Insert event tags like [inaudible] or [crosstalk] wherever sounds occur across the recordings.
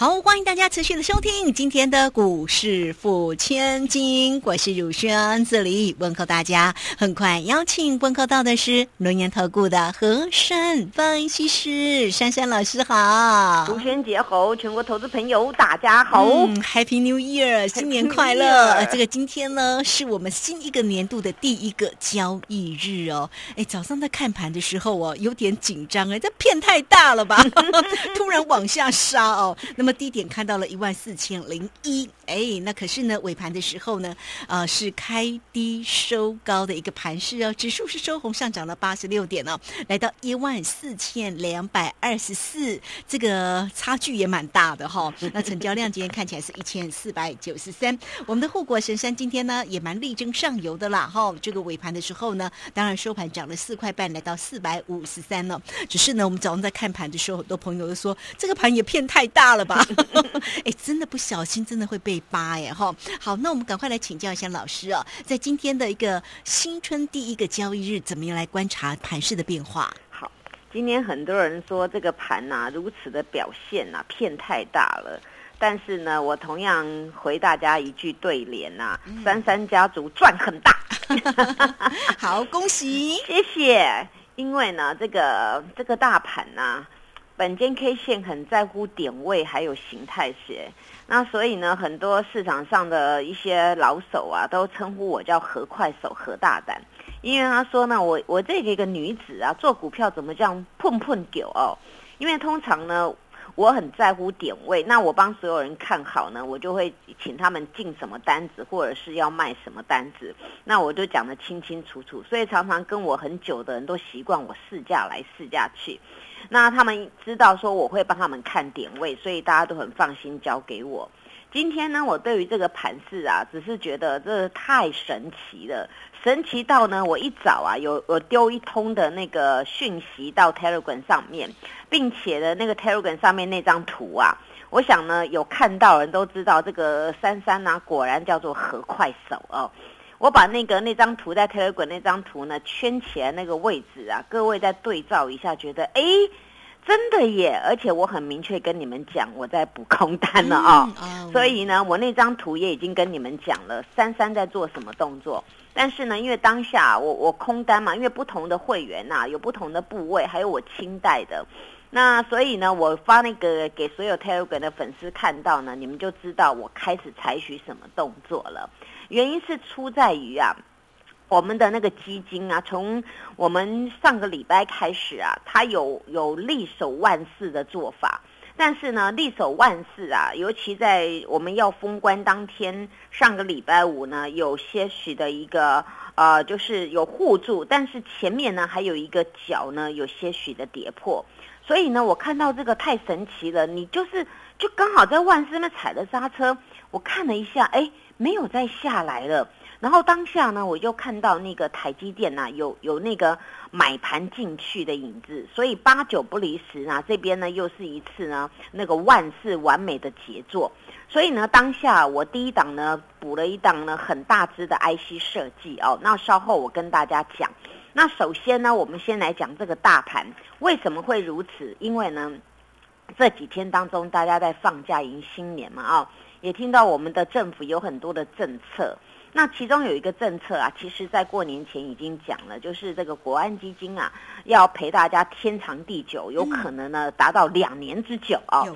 好，欢迎大家持续的收听今天的股市付千金，我是汝轩，这里问候大家。很快邀请问候到的是轮研投顾的何山分析师珊珊老师，好。卢轩节好，全国投资朋友大家好、嗯、，Happy New Year，新年快乐！呃这个今天呢，是我们新一个年度的第一个交易日哦。哎，早上在看盘的时候哦，有点紧张哎，这片太大了吧？[laughs] 突然往下杀哦，那么。低点看到了一万四千零一，哎，那可是呢，尾盘的时候呢，呃，是开低收高的一个盘势哦，指数是收红上涨了八十六点哦，来到一万四千两百二十四，这个差距也蛮大的哈、哦。[laughs] 那成交量今天看起来是一千四百九十三，我们的护国神山今天呢也蛮力争上游的啦哈、哦。这个尾盘的时候呢，当然收盘涨了四块半，来到四百五十三了。只是呢，我们早上在看盘的时候，很多朋友都说这个盘也骗太大了吧。[laughs] 哎，真的不小心，真的会被扒哎哈。好，那我们赶快来请教一下老师哦，在今天的一个新春第一个交易日，怎么样来观察盘势的变化？好，今天很多人说这个盘呐、啊，如此的表现呐、啊，骗太大了。但是呢，我同样回大家一句对联呐、啊：嗯、三三家族赚很大。[laughs] [laughs] 好，恭喜，谢谢。因为呢，这个这个大盘呐、啊。本间 K 线很在乎点位还有形态学，那所以呢，很多市场上的一些老手啊，都称呼我叫何快手、何大胆，因为他说呢，我我这个一个女子啊，做股票怎么这样碰碰狗哦？因为通常呢，我很在乎点位，那我帮所有人看好呢，我就会请他们进什么单子，或者是要卖什么单子，那我就讲得清清楚楚，所以常常跟我很久的人都习惯我试价来试价去。那他们知道说我会帮他们看点位，所以大家都很放心交给我。今天呢，我对于这个盘势啊，只是觉得这太神奇了，神奇到呢，我一早啊有有丢一通的那个讯息到 Telegram 上面，并且呢，那个 Telegram 上面那张图啊，我想呢有看到人都知道这个珊珊啊，果然叫做何快手哦。我把那个那张图在 Telegram 那张图呢圈起来那个位置啊，各位再对照一下，觉得哎，真的耶！而且我很明确跟你们讲，我在补空单了啊、哦嗯，所以呢，我那张图也已经跟你们讲了，三三在做什么动作。但是呢，因为当下我我空单嘛，因为不同的会员呐、啊，有不同的部位，还有我清代的，那所以呢，我发那个给所有 Telegram 的粉丝看到呢，你们就知道我开始采取什么动作了。原因是出在于啊，我们的那个基金啊，从我们上个礼拜开始啊，它有有力守万事的做法，但是呢，力守万事啊，尤其在我们要封关当天，上个礼拜五呢，有些许的一个呃，就是有護住，但是前面呢还有一个角呢，有些许的跌破，所以呢，我看到这个太神奇了，你就是就刚好在萬四那踩了刹车，我看了一下，哎。沒有再下來了，然後當下呢，我就看到那個台積電呐、有有那個買盤進去的影子，所以八九不離十啊，這邊呢又是一次呢那個萬事完美的傑作，所以呢，當下我第一檔呢補了一檔呢很大支的 IC 設計哦，那稍後我跟大家講，那首先呢，我們先來講這個大盤為什麼會如此，因為呢這幾天當中大家在放假迎新年嘛啊、哦。也听到我们的政府有很多的政策，那其中有一个政策啊，其实在过年前已经讲了，就是这个国安基金啊，要陪大家天长地久，有可能呢达到两年之久哦。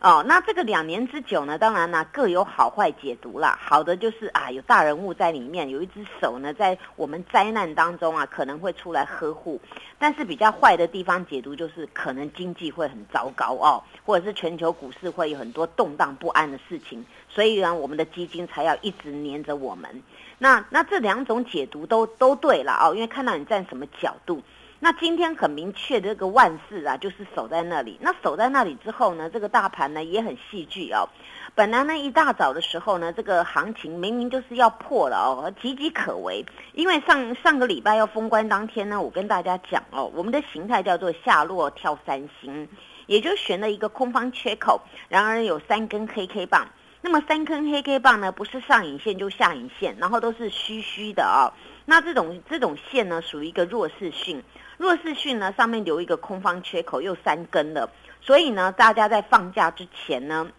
哦，那这个两年之久呢，当然呢各有好坏解读啦。好的就是啊，有大人物在里面，有一只手呢在我们灾难当中啊，可能会出来呵护。但是比较坏的地方解读就是可能经济会很糟糕哦，或者是全球股市会有很多动荡不安的事情，所以呢，我们的基金才要一直黏着我们。那那这两种解读都都对了哦，因为看到你站什么角度。那今天很明确的这个万事啊，就是守在那里。那守在那里之后呢，这个大盘呢也很戏剧哦。本来呢一大早的时候呢，这个行情明明就是要破了哦，岌岌可危。因为上上个礼拜要封关当天呢，我跟大家讲哦，我们的形态叫做下落跳三星，也就选了一个空方缺口，然而有三根黑 K 棒。那么三根黑 K 棒呢，不是上影线就下影线，然后都是虚虚的哦。那这种这种线呢，属于一个弱势讯。弱势讯呢，上面留一个空方缺口，又三根了。所以呢，大家在放假之前呢，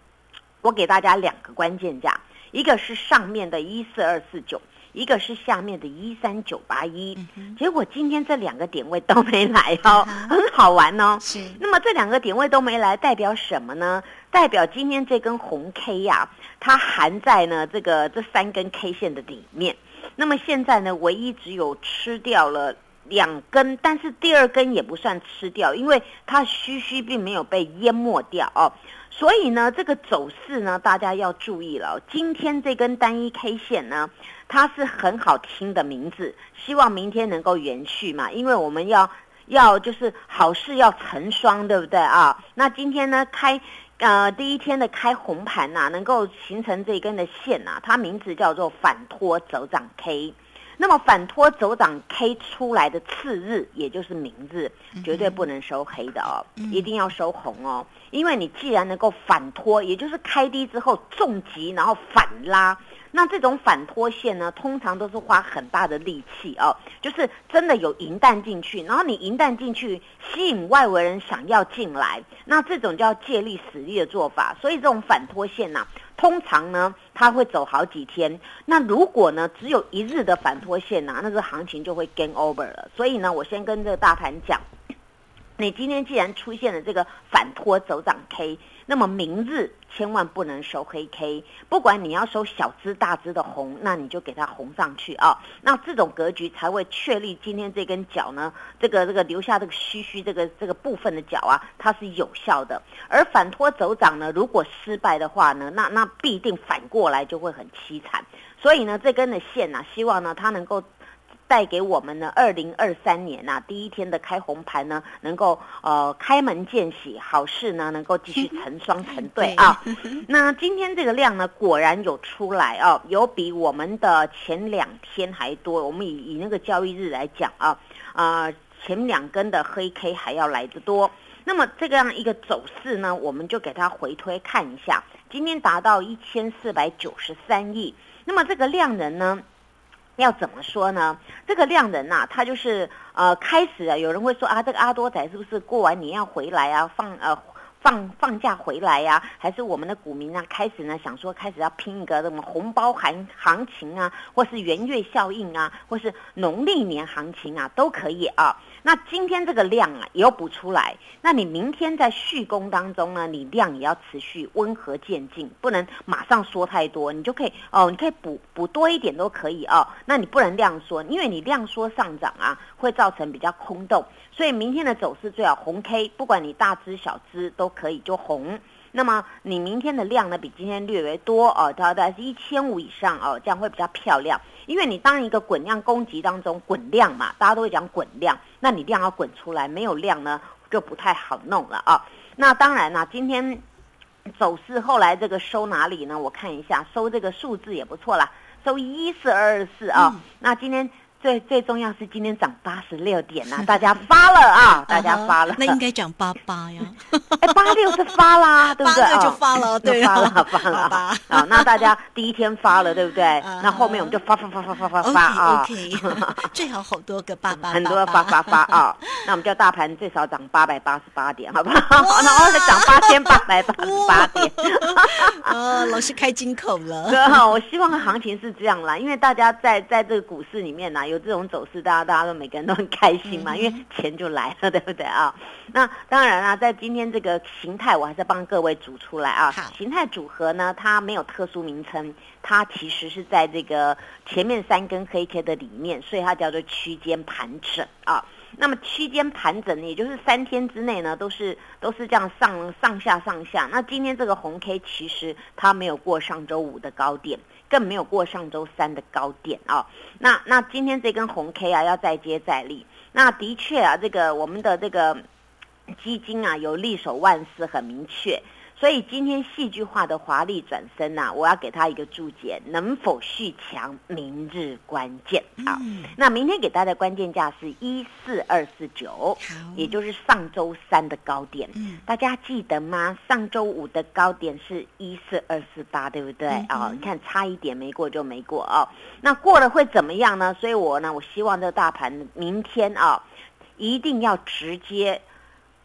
我给大家两个关键价，一个是上面的一四二四九，一个是下面的一三九八一。结果今天这两个点位都没来哦，很好玩哦。是。那么这两个点位都没来，代表什么呢？代表今天这根红 K 呀，它含在呢这个这三根 K 线的里面。那么现在呢，唯一只有吃掉了两根，但是第二根也不算吃掉，因为它虚虚并没有被淹没掉哦。所以呢，这个走势呢，大家要注意了。今天这根单一 K 线呢，它是很好听的名字，希望明天能够延续嘛，因为我们要要就是好事要成双，对不对啊？那今天呢开。呃，第一天的开红盘呐，能够形成这一根的线呐，它名字叫做反托走涨 K。那么反托走涨 K 出来的次日，也就是明日，绝对不能收黑的哦，一定要收红哦。因为你既然能够反托，也就是开低之后重击，然后反拉。那这种反拖线呢，通常都是花很大的力气哦，就是真的有银弹进去，然后你银弹进去，吸引外围人想要进来，那这种叫借力使力的做法。所以这种反拖线呢，通常呢，它会走好几天。那如果呢，只有一日的反拖线呢，那个行情就会 gain over 了。所以呢，我先跟这个大盘讲，你今天既然出现了这个反拖走涨 K。那么明日千万不能收黑 K，不管你要收小支大支的红，那你就给它红上去啊。那这种格局才会确立今天这根脚呢，这个这个留下这个虚虚这个这个部分的脚啊，它是有效的。而反拖走涨呢，如果失败的话呢，那那必定反过来就会很凄惨。所以呢，这根的线呢，希望呢它能够。带给我们呢，二零二三年呐，第一天的开红盘呢，能够呃开门见喜，好事呢能够继续成双成对 [laughs] 啊。[laughs] 那今天这个量呢，果然有出来啊，有比我们的前两天还多。我们以以那个交易日来讲啊，啊前两根的黑 K 还要来得多。那么这个样一个走势呢，我们就给它回推看一下，今天达到一千四百九十三亿。那么这个量能呢？要怎么说呢？这个量人呐，他就是呃，开始啊，有人会说啊，这个阿多仔是不是过完年要回来啊？放呃放放假回来呀？还是我们的股民呢，开始呢想说开始要拼一个什么红包行行情啊，或是元月效应啊，或是农历年行情啊，都可以啊。那今天这个量啊，也要补出来。那你明天在续攻当中呢，你量也要持续温和渐进，不能马上说太多。你就可以哦，你可以补补多一点都可以哦。那你不能量缩，因为你量缩上涨啊，会造成比较空洞。所以明天的走势最好红 K，不管你大支小支都可以就红。那么你明天的量呢，比今天略微多哦，大概是一千五以上哦，这样会比较漂亮。因为你当一个滚量攻击当中滚量嘛，大家都会讲滚量，那你量要滚出来，没有量呢就不太好弄了啊。那当然啦，今天走势后来这个收哪里呢？我看一下，收这个数字也不错啦，收一四二二四啊。那今天。最最重要是今天涨八十六点呐，大家发了啊，大家发了，那应该涨八八呀，[laughs] 哎，八六是发啦，对不对？八六就发 [laughs] 了，对，发了发了。啊，那大家第一天发了，对不对？[laughs] 那后面我们就发发发发发发发啊！OK，，最好好多个八八，很多发发发啊，那我们叫大盘最少涨八百八十八点，好不好？然后再涨八千八百八十八点，哦，老师开金口了，哥哈，我希望行情是这样啦，因为大家在在这个股市里面呢有。有这种走势，大家大家都每个人都很开心嘛，因为钱就来了，对不对啊？[laughs] 那当然啦，在今天这个形态，我还是帮各位组出来啊。形态组合呢，它没有特殊名称，它其实是在这个前面三根黑 K 的里面，所以它叫做区间盘整啊。那么区间盘整，也就是三天之内呢，都是都是这样上上下上下。那今天这个红 K 其实它没有过上周五的高点。更没有过上周三的高点啊！那那今天这根红 K 啊，要再接再厉。那的确啊，这个我们的这个基金啊，有利手万事，很明确。所以今天戏剧化的华丽转身呐，我要给他一个注解：能否续强，明日关键。啊，那明天给大家的关键价是一四二四九，也就是上周三的高点。大家记得吗？上周五的高点是一四二四八，对不对？啊，你看差一点没过就没过哦。那过了会怎么样呢？所以我呢，我希望这个大盘明天啊，一定要直接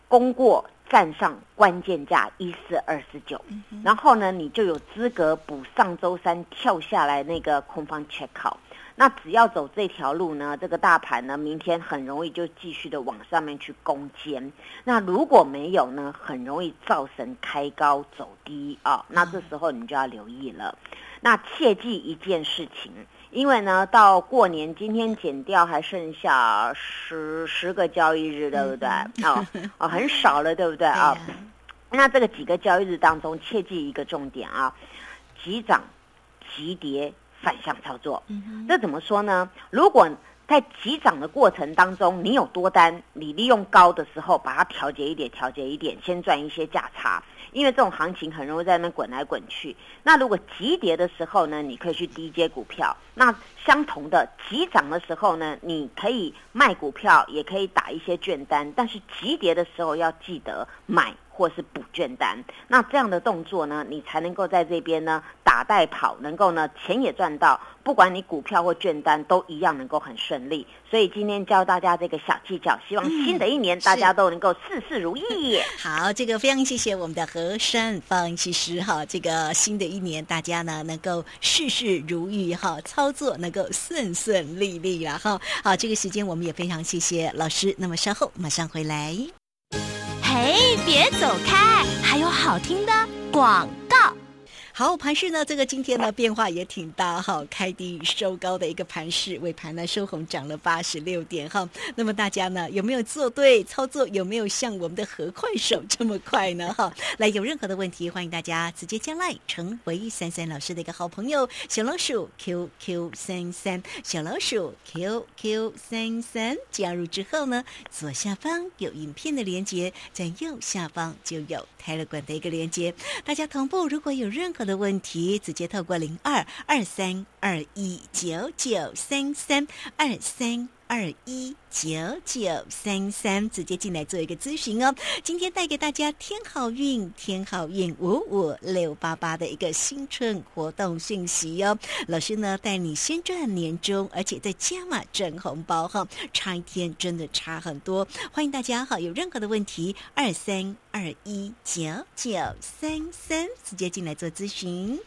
攻过。站上关键价一四二四九，然后呢，你就有资格补上周三跳下来那个空方缺口。那只要走这条路呢，这个大盘呢，明天很容易就继续的往上面去攻坚。那如果没有呢，很容易造成开高走低啊。那这时候你就要留意了。那切记一件事情。因为呢，到过年今天减掉还剩下十十个交易日，对不对？哦哦，很少了，对不对 [laughs] 啊？那这个几个交易日当中，切记一个重点啊：急涨、急跌、反向操作。这怎么说呢？如果在急涨的过程当中，你有多单，你利用高的时候把它调节一点，调节一点，先赚一些价差。因为这种行情很容易在那滚来滚去。那如果急跌的时候呢，你可以去低接股票。那相同的急涨的时候呢，你可以卖股票，也可以打一些券单。但是急跌的时候要记得买。或是补券单，那这样的动作呢，你才能够在这边呢打带跑，能够呢钱也赚到，不管你股票或券单都一样能够很顺利。所以今天教大家这个小技巧，希望新的一年大家都能够事事如意。[laughs] 好，这个非常谢谢我们的何山方其实哈，这个新的一年大家呢能够事事如意哈，操作能够顺顺利利了哈。好，这个时间我们也非常谢谢老师，那么稍后马上回来。哎，别走开，还有好听的广。好，盘市呢，这个今天呢变化也挺大哈，开低收高的一个盘势，尾盘呢收红涨了八十六点哈。那么大家呢有没有做对操作？有没有像我们的何快手这么快呢？哈，来有任何的问题，欢迎大家直接加来成为三三老师的一个好朋友，小老鼠 QQ 三三，小老鼠 QQ 三三加入之后呢，左下方有影片的连接，在右下方就有泰勒管的一个连接，大家同步如果有任何的。的问题，直接透过零二二三二一九九三三二三二一九九三三直接进来做一个咨询哦。今天带给大家天好运，天好运五五六八八的一个新春活动讯息哦。老师呢带你先赚年终，而且再加码赚红包哈，差一天真的差很多。欢迎大家哈，有任何的问题二三。二一九九三三，直接进来做咨询。